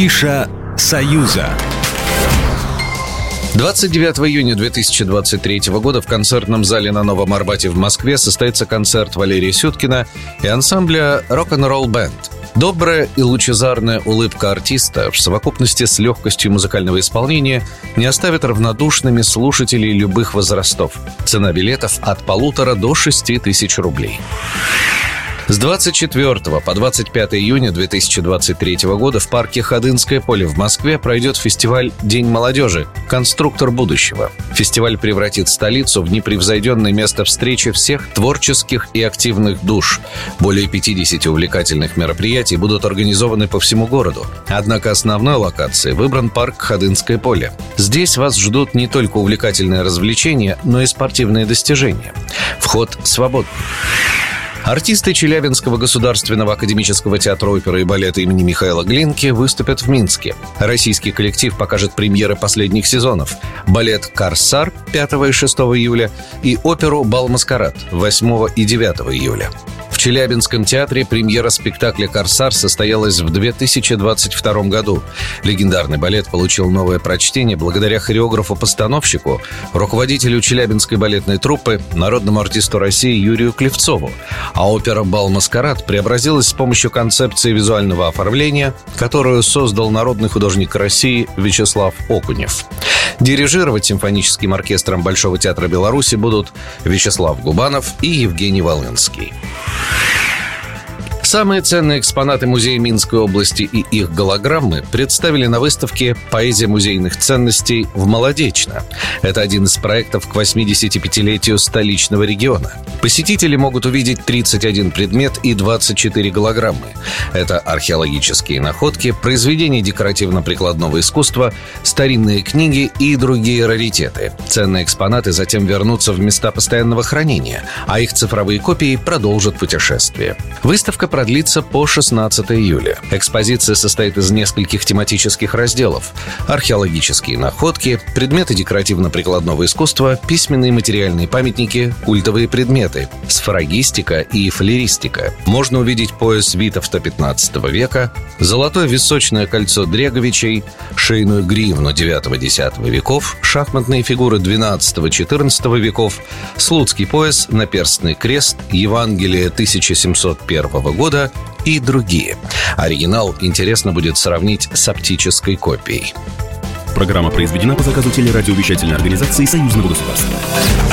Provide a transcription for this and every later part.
Афиша «Союза». 29 июня 2023 года в концертном зале на Новом Арбате в Москве состоится концерт Валерия Сюткина и ансамбля «Рок-н-ролл бенд». Добрая и лучезарная улыбка артиста в совокупности с легкостью музыкального исполнения не оставит равнодушными слушателей любых возрастов. Цена билетов от полутора до шести тысяч рублей. С 24 по 25 июня 2023 года в парке Ходынское поле в Москве пройдет фестиваль «День молодежи. Конструктор будущего». Фестиваль превратит столицу в непревзойденное место встречи всех творческих и активных душ. Более 50 увлекательных мероприятий будут организованы по всему городу. Однако основной локацией выбран парк Ходынское поле. Здесь вас ждут не только увлекательные развлечения, но и спортивные достижения. Вход свободный. Артисты Челябинского государственного академического театра оперы и балета имени Михаила Глинки выступят в Минске. Российский коллектив покажет премьеры последних сезонов. Балет «Корсар» 5 и 6 июля и оперу «Бал-маскарад» 8 и 9 июля. Челябинском театре премьера спектакля «Корсар» состоялась в 2022 году. Легендарный балет получил новое прочтение благодаря хореографу-постановщику, руководителю Челябинской балетной труппы, народному артисту России Юрию Клевцову. А опера «Бал-маскарад» преобразилась с помощью концепции визуального оформления, которую создал народный художник России Вячеслав Окунев. Дирижировать симфоническим оркестром Большого театра Беларуси будут Вячеслав Губанов и Евгений Волынский. Самые ценные экспонаты Музея Минской области и их голограммы представили на выставке «Поэзия музейных ценностей» в Молодечно. Это один из проектов к 85-летию столичного региона. Посетители могут увидеть 31 предмет и 24 голограммы. Это археологические находки, произведения декоративно-прикладного искусства, старинные книги и другие раритеты. Ценные экспонаты затем вернутся в места постоянного хранения, а их цифровые копии продолжат путешествие. Выставка продлится по 16 июля. Экспозиция состоит из нескольких тематических разделов. Археологические находки, предметы декоративно-прикладного искусства, письменные материальные памятники, культовые предметы, сфрагистика и флеристика. Можно увидеть пояс Витовта 15 века, золотое височное кольцо Дреговичей, шейную гривну 9-10 веков, шахматные фигуры 12-14 веков, слуцкий пояс, наперстный крест, Евангелие 1701 года, года и другие. Оригинал интересно будет сравнить с оптической копией. Программа произведена по заказу телерадиовещательной организации Союзного государства.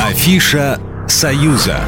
Афиша «Союза».